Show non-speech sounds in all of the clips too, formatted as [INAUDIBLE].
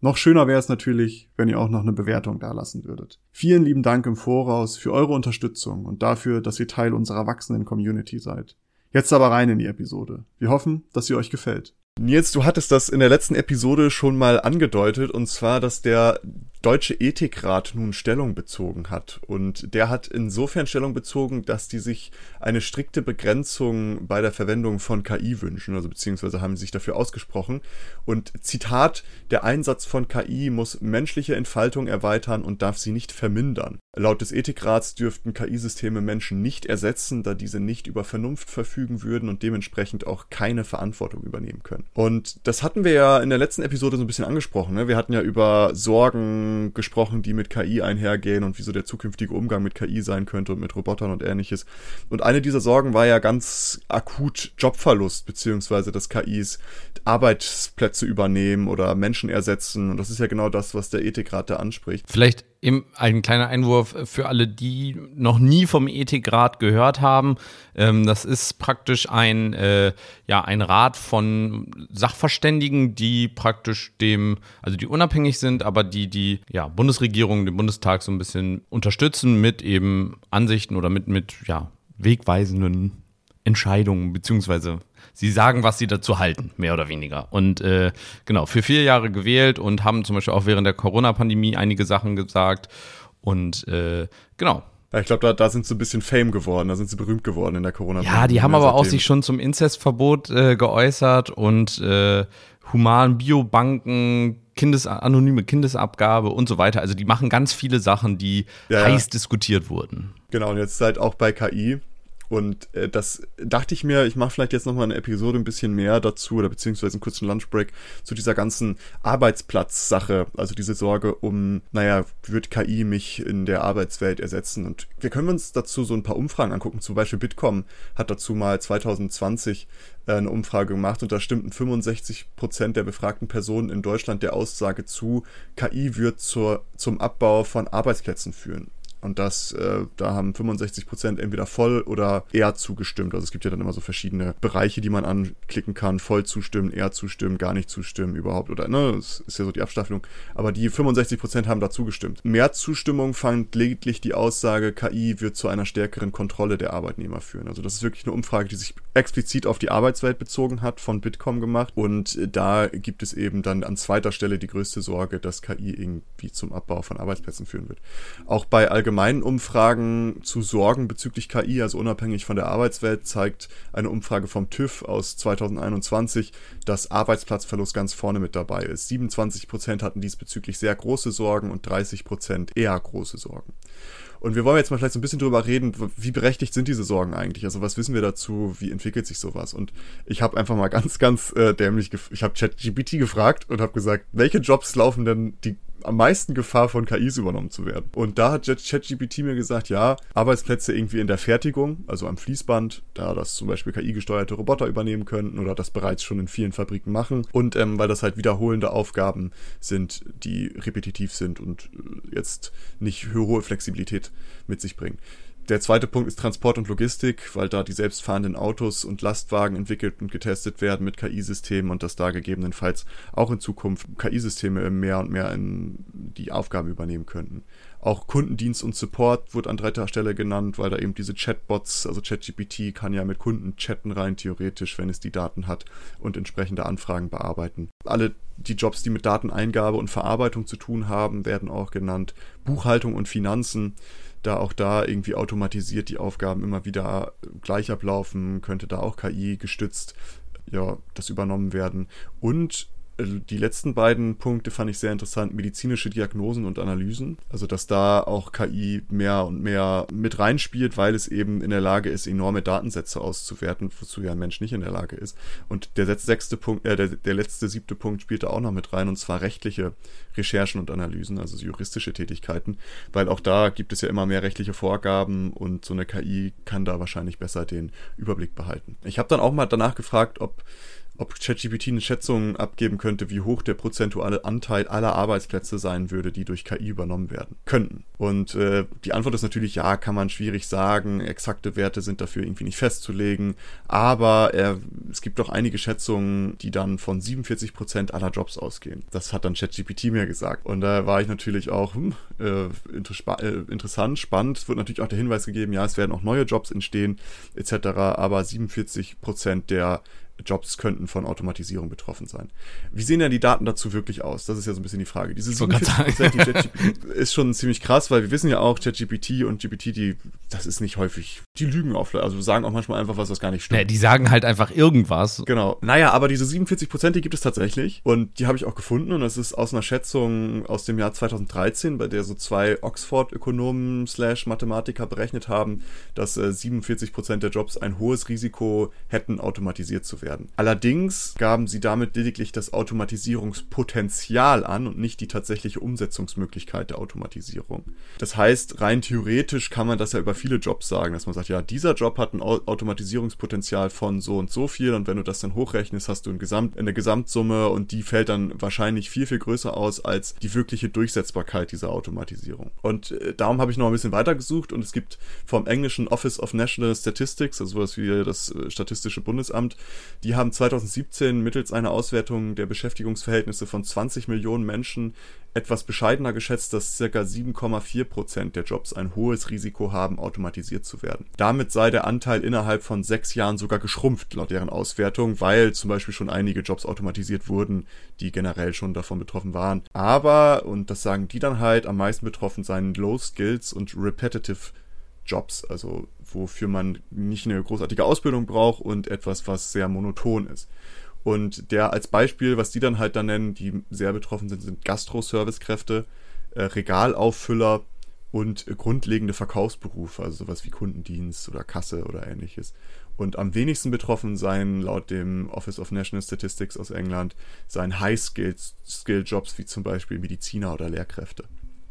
Noch schöner wäre es natürlich, wenn ihr auch noch eine Bewertung dalassen würdet. Vielen lieben Dank im Voraus für eure Unterstützung und dafür, dass ihr Teil unserer wachsenden Community seid. Jetzt aber rein in die Episode. Wir hoffen, dass sie euch gefällt. Nils, du hattest das in der letzten Episode schon mal angedeutet, und zwar, dass der Deutsche Ethikrat nun Stellung bezogen hat. Und der hat insofern Stellung bezogen, dass die sich eine strikte Begrenzung bei der Verwendung von KI wünschen, also beziehungsweise haben sie sich dafür ausgesprochen. Und Zitat, der Einsatz von KI muss menschliche Entfaltung erweitern und darf sie nicht vermindern. Laut des Ethikrats dürften KI-Systeme Menschen nicht ersetzen, da diese nicht über Vernunft verfügen würden und dementsprechend auch keine Verantwortung übernehmen können. Und das hatten wir ja in der letzten Episode so ein bisschen angesprochen. Ne? Wir hatten ja über Sorgen, gesprochen, die mit KI einhergehen und wieso der zukünftige Umgang mit KI sein könnte und mit Robotern und ähnliches. Und eine dieser Sorgen war ja ganz akut Jobverlust, beziehungsweise dass KIs Arbeitsplätze übernehmen oder Menschen ersetzen. Und das ist ja genau das, was der Ethikrat da anspricht. Vielleicht ein kleiner Einwurf für alle, die noch nie vom Ethikrat gehört haben. Ähm, das ist praktisch ein, äh, ja, ein Rat von Sachverständigen, die praktisch dem, also die unabhängig sind, aber die die ja, Bundesregierung, den Bundestag so ein bisschen unterstützen mit eben Ansichten oder mit, mit ja, wegweisenden Entscheidungen, beziehungsweise sie sagen, was sie dazu halten, mehr oder weniger. Und äh, genau, für vier Jahre gewählt und haben zum Beispiel auch während der Corona-Pandemie einige Sachen gesagt. Und äh, genau, ich glaube, da, da sind sie ein bisschen Fame geworden, da sind sie berühmt geworden in der corona pandemie Ja, die haben aber auch sich schon zum Inzestverbot äh, geäußert und äh, human Biobanken, Kindes anonyme Kindesabgabe und so weiter. Also die machen ganz viele Sachen, die ja, heiß ja. diskutiert wurden. Genau, und jetzt halt auch bei KI und äh, das dachte ich mir, ich mache vielleicht jetzt nochmal eine Episode ein bisschen mehr dazu oder beziehungsweise einen kurzen Lunchbreak zu dieser ganzen Arbeitsplatzsache. Also diese Sorge um, naja, wird KI mich in der Arbeitswelt ersetzen? Und wir können uns dazu so ein paar Umfragen angucken. Zum Beispiel Bitkom hat dazu mal 2020 äh, eine Umfrage gemacht und da stimmten 65 Prozent der befragten Personen in Deutschland der Aussage zu, KI wird zur, zum Abbau von Arbeitsplätzen führen. Und das, äh, da haben 65 Prozent entweder voll oder eher zugestimmt. Also es gibt ja dann immer so verschiedene Bereiche, die man anklicken kann. Voll zustimmen, eher zustimmen, gar nicht zustimmen, überhaupt oder, ne, das ist ja so die Abstaffelung. Aber die 65 Prozent haben da zugestimmt. Mehr Zustimmung fand lediglich die Aussage, KI wird zu einer stärkeren Kontrolle der Arbeitnehmer führen. Also das ist wirklich eine Umfrage, die sich explizit auf die Arbeitswelt bezogen hat, von Bitkom gemacht. Und da gibt es eben dann an zweiter Stelle die größte Sorge, dass KI irgendwie zum Abbau von Arbeitsplätzen führen wird. Auch bei allgemeinen allgemeinen Umfragen zu Sorgen bezüglich KI, also unabhängig von der Arbeitswelt, zeigt eine Umfrage vom TÜV aus 2021, dass Arbeitsplatzverlust ganz vorne mit dabei ist. 27 Prozent hatten diesbezüglich sehr große Sorgen und 30 Prozent eher große Sorgen. Und wir wollen jetzt mal vielleicht so ein bisschen drüber reden, wie berechtigt sind diese Sorgen eigentlich? Also was wissen wir dazu? Wie entwickelt sich sowas? Und ich habe einfach mal ganz, ganz äh, dämlich, ich habe ChatGPT gefragt und habe gesagt, welche Jobs laufen denn die am meisten Gefahr von KIs übernommen zu werden. Und da hat ChatGPT mir gesagt, ja, Arbeitsplätze irgendwie in der Fertigung, also am Fließband, da das zum Beispiel KI-gesteuerte Roboter übernehmen könnten oder das bereits schon in vielen Fabriken machen. Und ähm, weil das halt wiederholende Aufgaben sind, die repetitiv sind und äh, jetzt nicht hohe Flexibilität mit sich bringen. Der zweite Punkt ist Transport und Logistik, weil da die selbstfahrenden Autos und Lastwagen entwickelt und getestet werden mit KI-Systemen und dass da gegebenenfalls auch in Zukunft KI-Systeme mehr und mehr in die Aufgaben übernehmen könnten. Auch Kundendienst und Support wird an dritter Stelle genannt, weil da eben diese Chatbots, also ChatGPT kann ja mit Kunden chatten rein theoretisch, wenn es die Daten hat und entsprechende Anfragen bearbeiten. Alle die Jobs, die mit Dateneingabe und Verarbeitung zu tun haben, werden auch genannt. Buchhaltung und Finanzen da auch da irgendwie automatisiert die Aufgaben immer wieder gleich ablaufen, könnte da auch KI gestützt ja, das übernommen werden. Und äh, die letzten beiden Punkte fand ich sehr interessant. Medizinische Diagnosen und Analysen. Also, dass da auch KI mehr und mehr mit reinspielt, weil es eben in der Lage ist, enorme Datensätze auszuwerten, wozu ja ein Mensch nicht in der Lage ist. Und der sechste Punkt, äh, der, der letzte siebte Punkt spielt da auch noch mit rein, und zwar rechtliche Recherchen und Analysen, also juristische Tätigkeiten, weil auch da gibt es ja immer mehr rechtliche Vorgaben und so eine KI kann da wahrscheinlich besser den Überblick behalten. Ich habe dann auch mal danach gefragt, ob ob ChatGPT eine Schätzung abgeben könnte, wie hoch der prozentuale Anteil aller Arbeitsplätze sein würde, die durch KI übernommen werden könnten. Und äh, die Antwort ist natürlich ja, kann man schwierig sagen. Exakte Werte sind dafür irgendwie nicht festzulegen. Aber äh, es gibt doch einige Schätzungen, die dann von 47 Prozent aller Jobs ausgehen. Das hat dann ChatGPT mir gesagt. Und da war ich natürlich auch hm, äh, inter äh, interessant, spannend. Es wird natürlich auch der Hinweis gegeben, ja, es werden auch neue Jobs entstehen etc. Aber 47 Prozent der Jobs könnten von Automatisierung betroffen sein. Wie sehen denn die Daten dazu wirklich aus? Das ist ja so ein bisschen die Frage. Diese 47% die [LAUGHS] ist schon ziemlich krass, weil wir wissen ja auch, ChatGPT und GPT, die, das ist nicht häufig, die lügen auf, also sagen auch manchmal einfach was, was gar nicht stimmt. Ja, die sagen halt einfach irgendwas. Genau. Naja, aber diese 47%, die gibt es tatsächlich und die habe ich auch gefunden und das ist aus einer Schätzung aus dem Jahr 2013, bei der so zwei Oxford-Ökonomen slash Mathematiker berechnet haben, dass äh, 47% der Jobs ein hohes Risiko hätten, automatisiert zu werden werden. Allerdings gaben sie damit lediglich das Automatisierungspotenzial an und nicht die tatsächliche Umsetzungsmöglichkeit der Automatisierung. Das heißt, rein theoretisch kann man das ja über viele Jobs sagen, dass man sagt, ja, dieser Job hat ein Automatisierungspotenzial von so und so viel und wenn du das dann hochrechnest, hast du ein Gesamt, eine Gesamtsumme und die fällt dann wahrscheinlich viel, viel größer aus als die wirkliche Durchsetzbarkeit dieser Automatisierung. Und äh, darum habe ich noch ein bisschen weitergesucht und es gibt vom englischen Office of National Statistics, also sowas wie das äh, Statistische Bundesamt, die haben 2017 mittels einer Auswertung der Beschäftigungsverhältnisse von 20 Millionen Menschen etwas bescheidener geschätzt, dass ca. 7,4 Prozent der Jobs ein hohes Risiko haben, automatisiert zu werden. Damit sei der Anteil innerhalb von sechs Jahren sogar geschrumpft, laut deren Auswertung, weil zum Beispiel schon einige Jobs automatisiert wurden, die generell schon davon betroffen waren. Aber, und das sagen die dann halt, am meisten betroffen seien Low Skills und Repetitive Jobs, also wofür man nicht eine großartige Ausbildung braucht und etwas, was sehr monoton ist. Und der als Beispiel, was die dann halt dann nennen, die sehr betroffen sind, sind Gastro-Servicekräfte, äh, Regalauffüller und grundlegende Verkaufsberufe, also sowas wie Kundendienst oder Kasse oder ähnliches. Und am wenigsten betroffen seien laut dem Office of National Statistics aus England seien High-Skill-Jobs wie zum Beispiel Mediziner oder Lehrkräfte.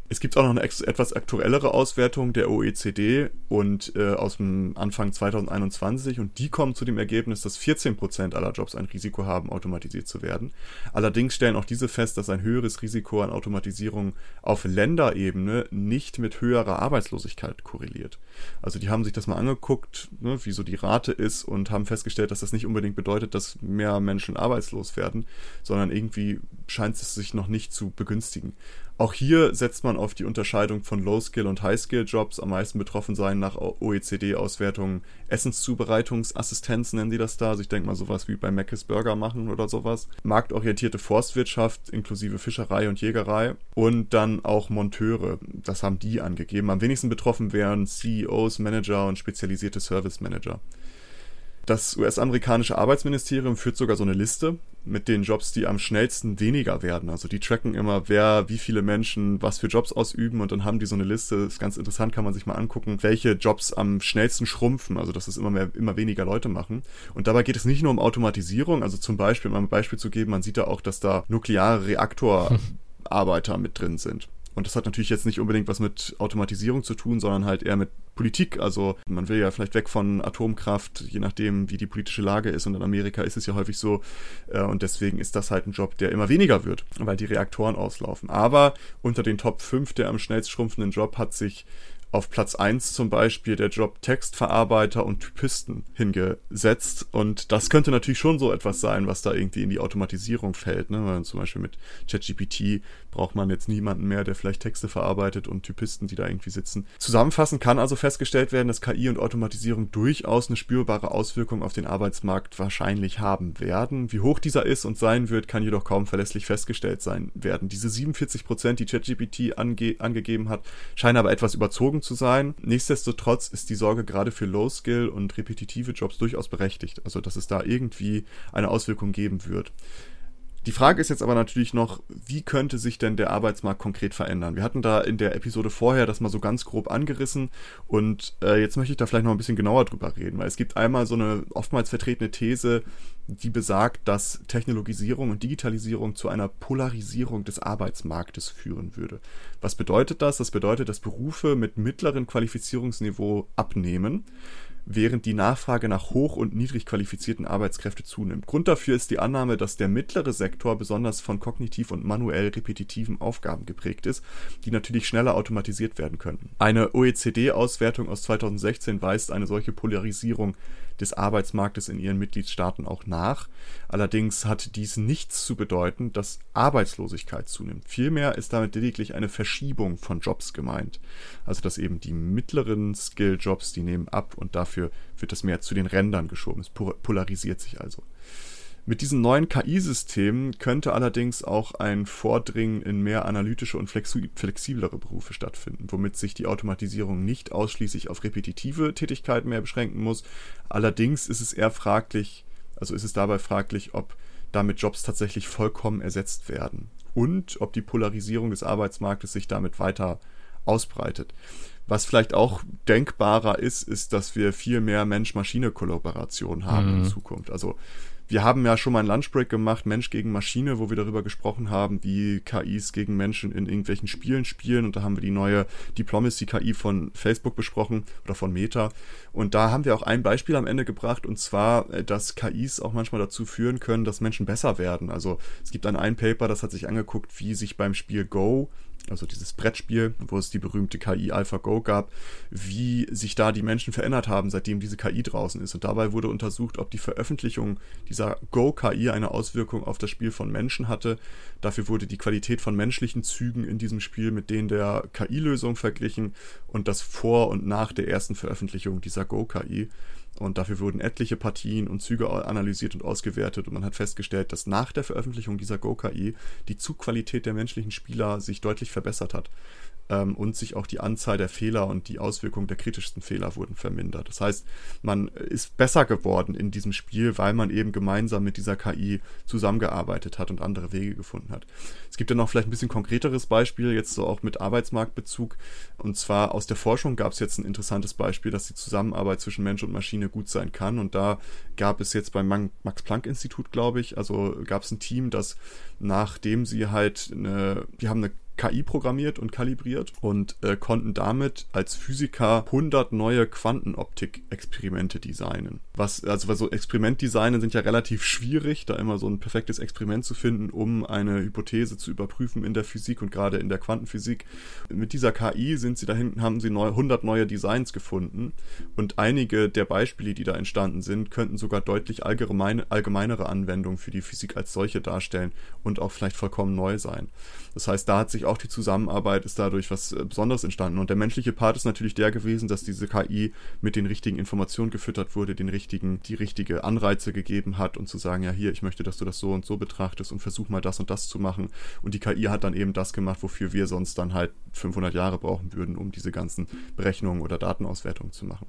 Es gibt auch noch eine etwas aktuellere Auswertung der OECD und äh, aus dem Anfang 2021 und die kommen zu dem Ergebnis, dass 14% aller Jobs ein Risiko haben, automatisiert zu werden. Allerdings stellen auch diese fest, dass ein höheres Risiko an Automatisierung auf Länderebene nicht mit höherer Arbeitslosigkeit korreliert. Also die haben sich das mal angeguckt, ne, wie so die Rate ist und haben festgestellt, dass das nicht unbedingt bedeutet, dass mehr Menschen arbeitslos werden, sondern irgendwie scheint es sich noch nicht zu begünstigen. Auch hier setzt man auf die Unterscheidung von Low-Skill- und High-Skill-Jobs. Am meisten betroffen sein nach OECD-Auswertungen Essenszubereitungsassistenz nennen die das da. Also ich denke mal sowas wie bei Mc's Burger machen oder sowas. Marktorientierte Forstwirtschaft inklusive Fischerei und Jägerei. Und dann auch Monteure. Das haben die angegeben. Am wenigsten betroffen wären CEOs, Manager und spezialisierte Service Manager. Das US-amerikanische Arbeitsministerium führt sogar so eine Liste mit den Jobs, die am schnellsten weniger werden. Also die tracken immer, wer, wie viele Menschen was für Jobs ausüben und dann haben die so eine Liste. Das ist ganz interessant, kann man sich mal angucken, welche Jobs am schnellsten schrumpfen, also dass es immer mehr, immer weniger Leute machen. Und dabei geht es nicht nur um Automatisierung, also zum Beispiel, um ein Beispiel zu geben, man sieht da auch, dass da nukleare Reaktorarbeiter mit drin sind. Und das hat natürlich jetzt nicht unbedingt was mit Automatisierung zu tun, sondern halt eher mit Politik. Also man will ja vielleicht weg von Atomkraft, je nachdem, wie die politische Lage ist. Und in Amerika ist es ja häufig so. Äh, und deswegen ist das halt ein Job, der immer weniger wird, weil die Reaktoren auslaufen. Aber unter den Top 5 der am schnellst schrumpfenden Job hat sich auf Platz 1 zum Beispiel der Job Textverarbeiter und Typisten hingesetzt. Und das könnte natürlich schon so etwas sein, was da irgendwie in die Automatisierung fällt. Ne? Weil zum Beispiel mit ChatGPT braucht man jetzt niemanden mehr, der vielleicht Texte verarbeitet und Typisten, die da irgendwie sitzen. Zusammenfassend kann also festgestellt werden, dass KI und Automatisierung durchaus eine spürbare Auswirkung auf den Arbeitsmarkt wahrscheinlich haben werden. Wie hoch dieser ist und sein wird, kann jedoch kaum verlässlich festgestellt sein werden. Diese 47 Prozent, die ChatGPT ange angegeben hat, scheinen aber etwas überzogen zu sein. Nichtsdestotrotz ist die Sorge gerade für Low-Skill und repetitive Jobs durchaus berechtigt. Also, dass es da irgendwie eine Auswirkung geben wird. Die Frage ist jetzt aber natürlich noch, wie könnte sich denn der Arbeitsmarkt konkret verändern? Wir hatten da in der Episode vorher das mal so ganz grob angerissen und äh, jetzt möchte ich da vielleicht noch ein bisschen genauer drüber reden, weil es gibt einmal so eine oftmals vertretene These, die besagt, dass Technologisierung und Digitalisierung zu einer Polarisierung des Arbeitsmarktes führen würde. Was bedeutet das? Das bedeutet, dass Berufe mit mittlerem Qualifizierungsniveau abnehmen während die Nachfrage nach hoch- und niedrig qualifizierten Arbeitskräften zunimmt. Grund dafür ist die Annahme, dass der mittlere Sektor besonders von kognitiv und manuell repetitiven Aufgaben geprägt ist, die natürlich schneller automatisiert werden könnten. Eine OECD-Auswertung aus 2016 weist eine solche Polarisierung des Arbeitsmarktes in ihren Mitgliedstaaten auch nach. Allerdings hat dies nichts zu bedeuten, dass Arbeitslosigkeit zunimmt. Vielmehr ist damit lediglich eine Verschiebung von Jobs gemeint. Also dass eben die mittleren Skill-Jobs, die nehmen ab und dafür wird das mehr zu den Rändern geschoben. Es polarisiert sich also. Mit diesen neuen KI-Systemen könnte allerdings auch ein Vordringen in mehr analytische und flexiblere Berufe stattfinden, womit sich die Automatisierung nicht ausschließlich auf repetitive Tätigkeiten mehr beschränken muss. Allerdings ist es eher fraglich, also ist es dabei fraglich, ob damit Jobs tatsächlich vollkommen ersetzt werden und ob die Polarisierung des Arbeitsmarktes sich damit weiter ausbreitet. Was vielleicht auch denkbarer ist, ist, dass wir viel mehr Mensch-Maschine-Kollaboration haben mhm. in Zukunft. Also wir haben ja schon mal einen Lunchbreak gemacht, Mensch gegen Maschine, wo wir darüber gesprochen haben, wie KIs gegen Menschen in irgendwelchen Spielen spielen. Und da haben wir die neue Diplomacy-KI von Facebook besprochen oder von Meta. Und da haben wir auch ein Beispiel am Ende gebracht, und zwar, äh, dass KIs auch manchmal dazu führen können, dass Menschen besser werden. Also es gibt dann ein Paper, das hat sich angeguckt, wie sich beim Spiel Go also dieses Brettspiel, wo es die berühmte KI AlphaGo gab, wie sich da die Menschen verändert haben, seitdem diese KI draußen ist. Und dabei wurde untersucht, ob die Veröffentlichung dieser Go-KI eine Auswirkung auf das Spiel von Menschen hatte. Dafür wurde die Qualität von menschlichen Zügen in diesem Spiel mit denen der KI-Lösung verglichen und das vor und nach der ersten Veröffentlichung dieser Go-KI. Und dafür wurden etliche Partien und Züge analysiert und ausgewertet und man hat festgestellt, dass nach der Veröffentlichung dieser Go-KI die Zugqualität der menschlichen Spieler sich deutlich verbessert hat ähm, und sich auch die Anzahl der Fehler und die Auswirkungen der kritischsten Fehler wurden vermindert. Das heißt, man ist besser geworden in diesem Spiel, weil man eben gemeinsam mit dieser KI zusammengearbeitet hat und andere Wege gefunden hat. Es gibt ja noch vielleicht ein bisschen konkreteres Beispiel, jetzt so auch mit Arbeitsmarktbezug. Und zwar aus der Forschung gab es jetzt ein interessantes Beispiel, dass die Zusammenarbeit zwischen Mensch und Maschine gut sein kann. Und da gab es jetzt beim Max-Planck-Institut, glaube ich, also gab es ein Team, das nachdem sie halt eine, die haben eine KI programmiert und kalibriert und äh, konnten damit als Physiker 100 neue Quantenoptik-Experimente designen. Was, also so Experimentdesignen sind ja relativ schwierig, da immer so ein perfektes Experiment zu finden, um eine Hypothese zu überprüfen in der Physik und gerade in der Quantenphysik. Mit dieser KI sind sie dahin, haben sie neu, 100 neue Designs gefunden und einige der Beispiele, die da entstanden sind, könnten sogar deutlich allgemeine, allgemeinere Anwendungen für die Physik als solche darstellen und auch vielleicht vollkommen neu sein. Das heißt, da hat sich auch die Zusammenarbeit, ist dadurch was äh, Besonderes entstanden. Und der menschliche Part ist natürlich der gewesen, dass diese KI mit den richtigen Informationen gefüttert wurde, den richtigen, die richtige Anreize gegeben hat und zu sagen, ja hier, ich möchte, dass du das so und so betrachtest und versuch mal das und das zu machen. Und die KI hat dann eben das gemacht, wofür wir sonst dann halt 500 Jahre brauchen würden, um diese ganzen Berechnungen oder Datenauswertungen zu machen.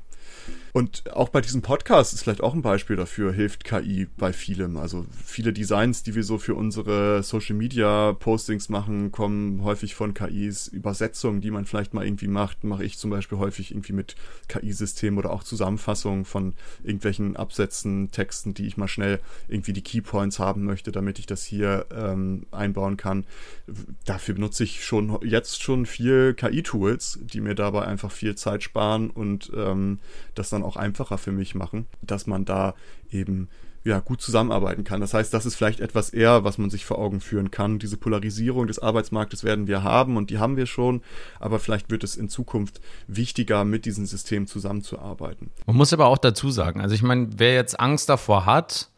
Und auch bei diesem Podcast ist vielleicht auch ein Beispiel dafür, hilft KI bei vielem. Also viele Designs, die wir so für unsere Social Media Postings machen, kommen häufig von KIs. Übersetzungen, die man vielleicht mal irgendwie macht, mache ich zum Beispiel häufig irgendwie mit KI-Systemen oder auch Zusammenfassungen von irgendwelchen Absätzen, Texten, die ich mal schnell irgendwie die Keypoints haben möchte, damit ich das hier ähm, einbauen kann. Dafür benutze ich schon jetzt schon viel KI-Tools, die mir dabei einfach viel Zeit sparen und ähm, das dann auch einfacher für mich machen, dass man da eben ja, gut zusammenarbeiten kann. Das heißt, das ist vielleicht etwas eher, was man sich vor Augen führen kann. Diese Polarisierung des Arbeitsmarktes werden wir haben und die haben wir schon, aber vielleicht wird es in Zukunft wichtiger, mit diesem System zusammenzuarbeiten. Man muss aber auch dazu sagen, also ich meine, wer jetzt Angst davor hat,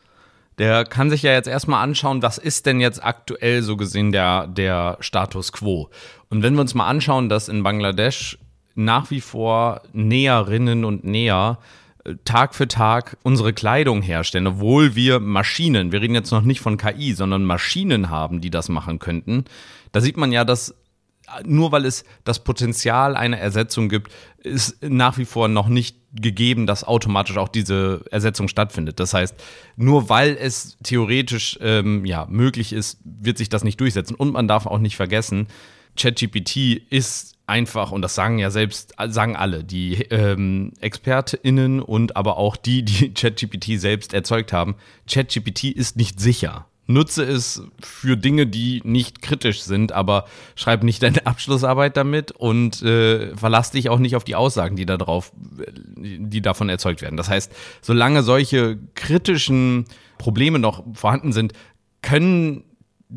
der kann sich ja jetzt erstmal anschauen, was ist denn jetzt aktuell so gesehen der, der Status quo. Und wenn wir uns mal anschauen, dass in Bangladesch nach wie vor Näherinnen und Näher äh, Tag für Tag unsere Kleidung herstellen, obwohl wir Maschinen, wir reden jetzt noch nicht von KI, sondern Maschinen haben, die das machen könnten. Da sieht man ja, dass nur weil es das Potenzial einer Ersetzung gibt, ist nach wie vor noch nicht gegeben, dass automatisch auch diese Ersetzung stattfindet. Das heißt, nur weil es theoretisch ähm, ja, möglich ist, wird sich das nicht durchsetzen. Und man darf auch nicht vergessen, ChatGPT ist einfach, und das sagen ja selbst, sagen alle, die ähm, ExpertInnen und aber auch die, die [LAUGHS] ChatGPT selbst erzeugt haben, ChatGPT ist nicht sicher. Nutze es für Dinge, die nicht kritisch sind, aber schreib nicht deine [LAUGHS] Abschlussarbeit damit und äh, verlass dich auch nicht auf die Aussagen, die da drauf, die davon erzeugt werden. Das heißt, solange solche kritischen Probleme noch vorhanden sind, können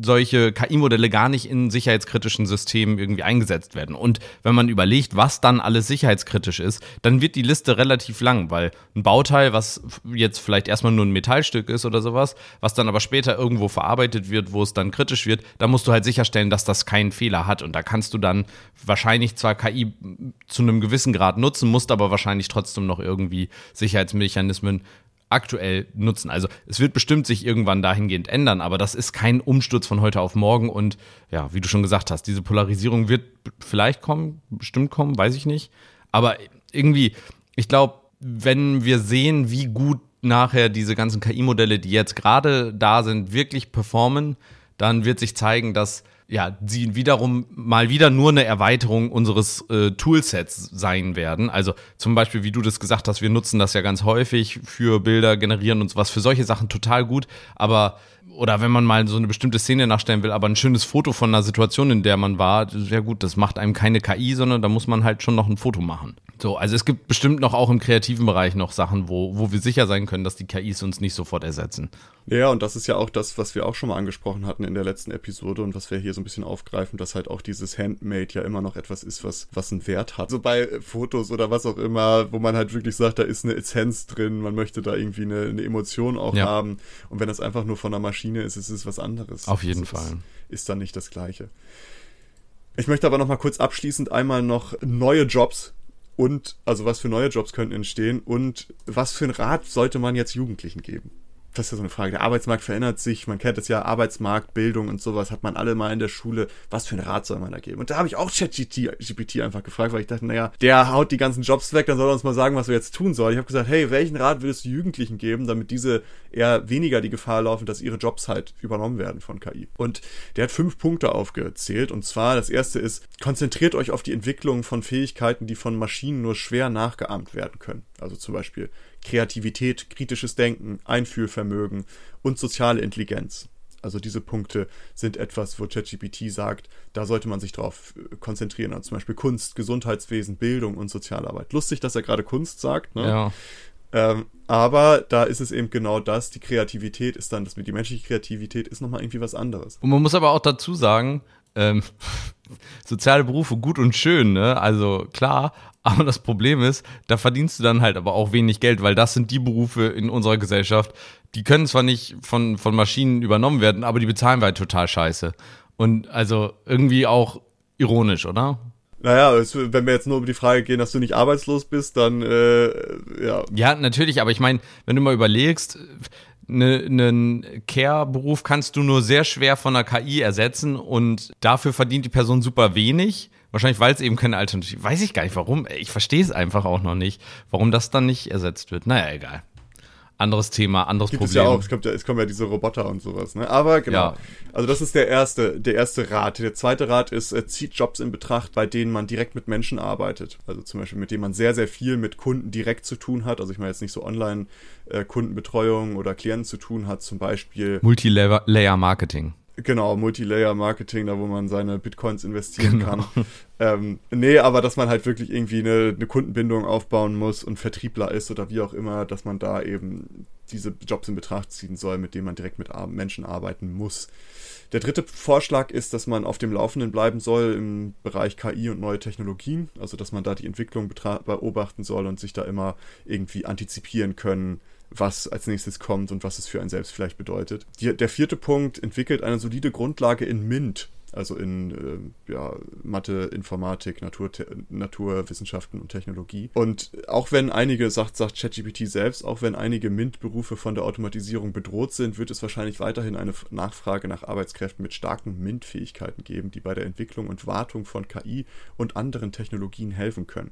solche KI-Modelle gar nicht in sicherheitskritischen Systemen irgendwie eingesetzt werden. Und wenn man überlegt, was dann alles sicherheitskritisch ist, dann wird die Liste relativ lang, weil ein Bauteil, was jetzt vielleicht erstmal nur ein Metallstück ist oder sowas, was dann aber später irgendwo verarbeitet wird, wo es dann kritisch wird, da musst du halt sicherstellen, dass das keinen Fehler hat. Und da kannst du dann wahrscheinlich zwar KI zu einem gewissen Grad nutzen, musst aber wahrscheinlich trotzdem noch irgendwie Sicherheitsmechanismen aktuell nutzen. Also es wird bestimmt sich irgendwann dahingehend ändern, aber das ist kein Umsturz von heute auf morgen und ja, wie du schon gesagt hast, diese Polarisierung wird vielleicht kommen, bestimmt kommen, weiß ich nicht. Aber irgendwie, ich glaube, wenn wir sehen, wie gut nachher diese ganzen KI-Modelle, die jetzt gerade da sind, wirklich performen, dann wird sich zeigen, dass ja, sie wiederum mal wieder nur eine Erweiterung unseres äh, Toolsets sein werden. Also zum Beispiel, wie du das gesagt hast, wir nutzen das ja ganz häufig für Bilder generieren und sowas, für solche Sachen total gut. Aber oder wenn man mal so eine bestimmte Szene nachstellen will, aber ein schönes Foto von einer Situation, in der man war, sehr gut, das macht einem keine KI, sondern da muss man halt schon noch ein Foto machen. So, also es gibt bestimmt noch auch im kreativen Bereich noch Sachen, wo, wo wir sicher sein können, dass die KIs uns nicht sofort ersetzen. Ja, und das ist ja auch das, was wir auch schon mal angesprochen hatten in der letzten Episode und was wir hier so ein bisschen aufgreifen, dass halt auch dieses Handmade ja immer noch etwas ist, was, was einen Wert hat. So bei Fotos oder was auch immer, wo man halt wirklich sagt, da ist eine Essenz drin, man möchte da irgendwie eine, eine Emotion auch ja. haben. Und wenn das einfach nur von einer Maschine ist, ist es was anderes. Auf jeden das Fall. Ist, ist dann nicht das Gleiche. Ich möchte aber noch mal kurz abschließend einmal noch neue Jobs und also was für neue Jobs könnten entstehen und was für einen Rat sollte man jetzt Jugendlichen geben? Das ist ja so eine Frage. Der Arbeitsmarkt verändert sich. Man kennt es ja, Arbeitsmarkt, Bildung und sowas hat man alle mal in der Schule. Was für einen Rat soll man da geben? Und da habe ich auch ChatGPT einfach gefragt, weil ich dachte, naja, der haut die ganzen Jobs weg, dann soll er uns mal sagen, was wir jetzt tun sollen. Ich habe gesagt, hey, welchen Rat würdest du Jugendlichen geben, damit diese eher weniger die Gefahr laufen, dass ihre Jobs halt übernommen werden von KI? Und der hat fünf Punkte aufgezählt. Und zwar, das erste ist, konzentriert euch auf die Entwicklung von Fähigkeiten, die von Maschinen nur schwer nachgeahmt werden können. Also zum Beispiel Kreativität, kritisches Denken, Einfühlvermögen und soziale Intelligenz. Also diese Punkte sind etwas, wo ChatGPT sagt, da sollte man sich drauf äh, konzentrieren. Also zum Beispiel Kunst, Gesundheitswesen, Bildung und Sozialarbeit. Lustig, dass er gerade Kunst sagt. Ne? Ja. Ähm, aber da ist es eben genau das, die Kreativität ist dann, das mit die menschliche Kreativität ist nochmal irgendwie was anderes. Und man muss aber auch dazu sagen, ähm, [LAUGHS] soziale Berufe gut und schön, ne? Also klar, aber das Problem ist, da verdienst du dann halt aber auch wenig Geld, weil das sind die Berufe in unserer Gesellschaft, die können zwar nicht von, von Maschinen übernommen werden, aber die bezahlen wir halt total scheiße. Und also irgendwie auch ironisch, oder? Naja, wenn wir jetzt nur über die Frage gehen, dass du nicht arbeitslos bist, dann äh, ja. Ja, natürlich, aber ich meine, wenn du mal überlegst, einen ne, Care-Beruf kannst du nur sehr schwer von einer KI ersetzen und dafür verdient die Person super wenig. Wahrscheinlich, weil es eben keine Alternative. Weiß ich gar nicht warum. Ich verstehe es einfach auch noch nicht, warum das dann nicht ersetzt wird. Naja, egal. Anderes Thema, anderes Gibt Problem. Es, ja auch. Es, kommt ja, es kommen ja diese Roboter und sowas. Ne? Aber genau. Ja. Also das ist der erste, der erste Rat. Der zweite Rat ist, äh, zieht Jobs in Betracht, bei denen man direkt mit Menschen arbeitet. Also zum Beispiel, mit denen man sehr, sehr viel mit Kunden direkt zu tun hat. Also ich meine jetzt nicht so Online-Kundenbetreuung äh, oder Klienten zu tun hat. Zum Beispiel Multilayer-Marketing. Genau, Multilayer-Marketing, da wo man seine Bitcoins investieren genau. kann. Ähm, nee, aber dass man halt wirklich irgendwie eine, eine, Kundenbindung aufbauen muss und Vertriebler ist oder wie auch immer, dass man da eben diese Jobs in Betracht ziehen soll, mit denen man direkt mit Menschen arbeiten muss. Der dritte Vorschlag ist, dass man auf dem Laufenden bleiben soll im Bereich KI und neue Technologien, also dass man da die Entwicklung beobachten soll und sich da immer irgendwie antizipieren können, was als nächstes kommt und was es für einen selbst vielleicht bedeutet. Die, der vierte Punkt entwickelt eine solide Grundlage in Mint also in äh, ja, Mathe, Informatik, Natur, Naturwissenschaften und Technologie. Und auch wenn einige, sagt, sagt ChatGPT selbst, auch wenn einige MINT-Berufe von der Automatisierung bedroht sind, wird es wahrscheinlich weiterhin eine Nachfrage nach Arbeitskräften mit starken MINT-Fähigkeiten geben, die bei der Entwicklung und Wartung von KI und anderen Technologien helfen können.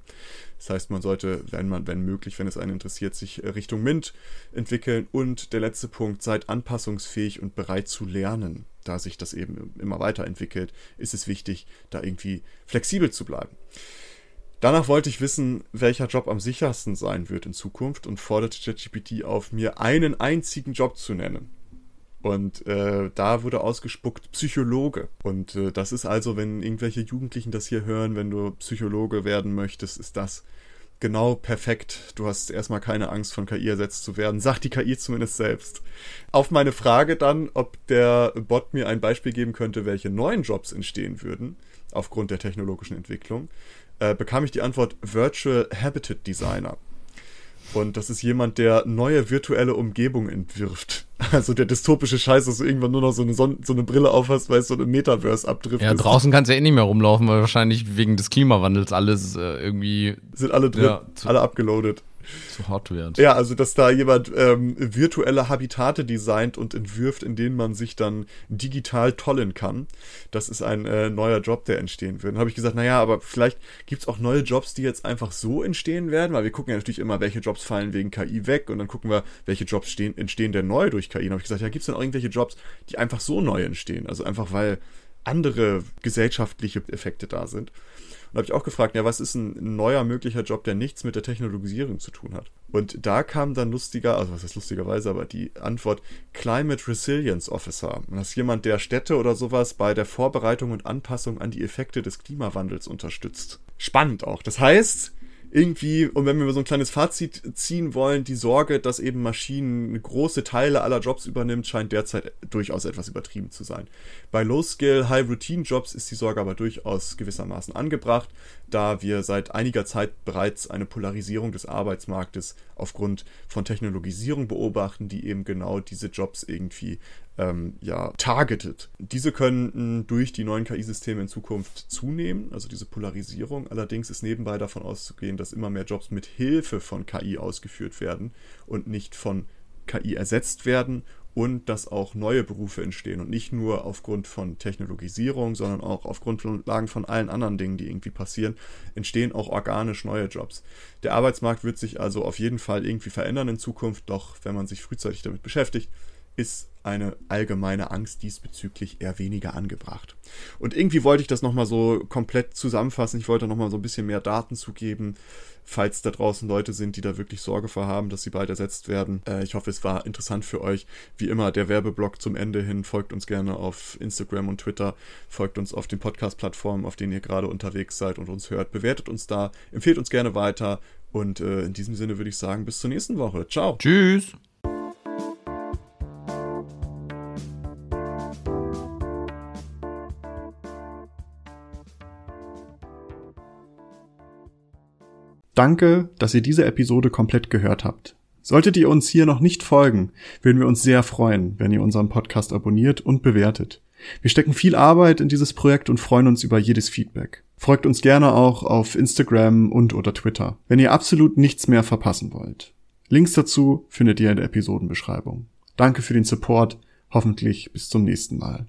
Das heißt, man sollte, wenn man, wenn möglich, wenn es einen interessiert, sich Richtung MINT entwickeln. Und der letzte Punkt, seid anpassungsfähig und bereit zu lernen da sich das eben immer weiterentwickelt, ist es wichtig, da irgendwie flexibel zu bleiben. Danach wollte ich wissen, welcher Job am sichersten sein wird in Zukunft und forderte ChatGPT auf, mir einen einzigen Job zu nennen. Und äh, da wurde ausgespuckt Psychologe. Und äh, das ist also, wenn irgendwelche Jugendlichen das hier hören, wenn du Psychologe werden möchtest, ist das genau perfekt. Du hast erstmal keine Angst, von KI ersetzt zu werden. Sagt die KI zumindest selbst. Auf meine Frage dann, ob der Bot mir ein Beispiel geben könnte, welche neuen Jobs entstehen würden, aufgrund der technologischen Entwicklung, äh, bekam ich die Antwort Virtual Habitat Designer. Und das ist jemand, der neue virtuelle Umgebungen entwirft. [LAUGHS] Also der dystopische Scheiß, dass du irgendwann nur noch so eine, Son so eine Brille aufhast, weil es so eine Metaverse abtrifft. Ja, draußen kannst du ja eh nicht mehr rumlaufen, weil wahrscheinlich wegen des Klimawandels alles äh, irgendwie. Sind alle drin, ja, alle abgeloadet zu hot wird. Ja, also dass da jemand ähm, virtuelle Habitate designt und entwirft, in denen man sich dann digital tollen kann. Das ist ein äh, neuer Job, der entstehen wird. Dann habe ich gesagt, naja, aber vielleicht gibt es auch neue Jobs, die jetzt einfach so entstehen werden, weil wir gucken ja natürlich immer, welche Jobs fallen wegen KI weg und dann gucken wir, welche Jobs stehen, entstehen denn neu durch KI. Dann habe ich gesagt, ja, gibt es denn auch irgendwelche Jobs, die einfach so neu entstehen? Also einfach, weil andere gesellschaftliche Effekte da sind. Und habe ich auch gefragt, ja, was ist ein neuer möglicher Job, der nichts mit der Technologisierung zu tun hat? Und da kam dann lustiger, also was ist lustigerweise, aber die Antwort Climate Resilience Officer. Und das ist jemand, der Städte oder sowas bei der Vorbereitung und Anpassung an die Effekte des Klimawandels unterstützt. Spannend auch. Das heißt, irgendwie, und wenn wir so ein kleines Fazit ziehen wollen, die Sorge, dass eben Maschinen große Teile aller Jobs übernimmt, scheint derzeit durchaus etwas übertrieben zu sein. Bei Low-Skill, High-Routine-Jobs ist die Sorge aber durchaus gewissermaßen angebracht, da wir seit einiger Zeit bereits eine Polarisierung des Arbeitsmarktes aufgrund von Technologisierung beobachten, die eben genau diese Jobs irgendwie ähm, ja, targeted. Diese könnten durch die neuen KI-Systeme in Zukunft zunehmen, also diese Polarisierung. Allerdings ist nebenbei davon auszugehen, dass immer mehr Jobs mit Hilfe von KI ausgeführt werden und nicht von KI ersetzt werden und dass auch neue Berufe entstehen und nicht nur aufgrund von Technologisierung, sondern auch auf Grundlagen von allen anderen Dingen, die irgendwie passieren, entstehen auch organisch neue Jobs. Der Arbeitsmarkt wird sich also auf jeden Fall irgendwie verändern in Zukunft, doch wenn man sich frühzeitig damit beschäftigt, ist eine allgemeine Angst diesbezüglich eher weniger angebracht. Und irgendwie wollte ich das nochmal so komplett zusammenfassen. Ich wollte nochmal so ein bisschen mehr Daten zugeben, falls da draußen Leute sind, die da wirklich Sorge vor haben, dass sie bald ersetzt werden. Äh, ich hoffe, es war interessant für euch. Wie immer, der Werbeblock zum Ende hin. Folgt uns gerne auf Instagram und Twitter. Folgt uns auf den Podcast-Plattformen, auf denen ihr gerade unterwegs seid und uns hört. Bewertet uns da. Empfehlt uns gerne weiter. Und äh, in diesem Sinne würde ich sagen, bis zur nächsten Woche. Ciao. Tschüss. Danke, dass ihr diese Episode komplett gehört habt. Solltet ihr uns hier noch nicht folgen, würden wir uns sehr freuen, wenn ihr unseren Podcast abonniert und bewertet. Wir stecken viel Arbeit in dieses Projekt und freuen uns über jedes Feedback. Folgt uns gerne auch auf Instagram und oder Twitter, wenn ihr absolut nichts mehr verpassen wollt. Links dazu findet ihr in der Episodenbeschreibung. Danke für den Support, hoffentlich bis zum nächsten Mal.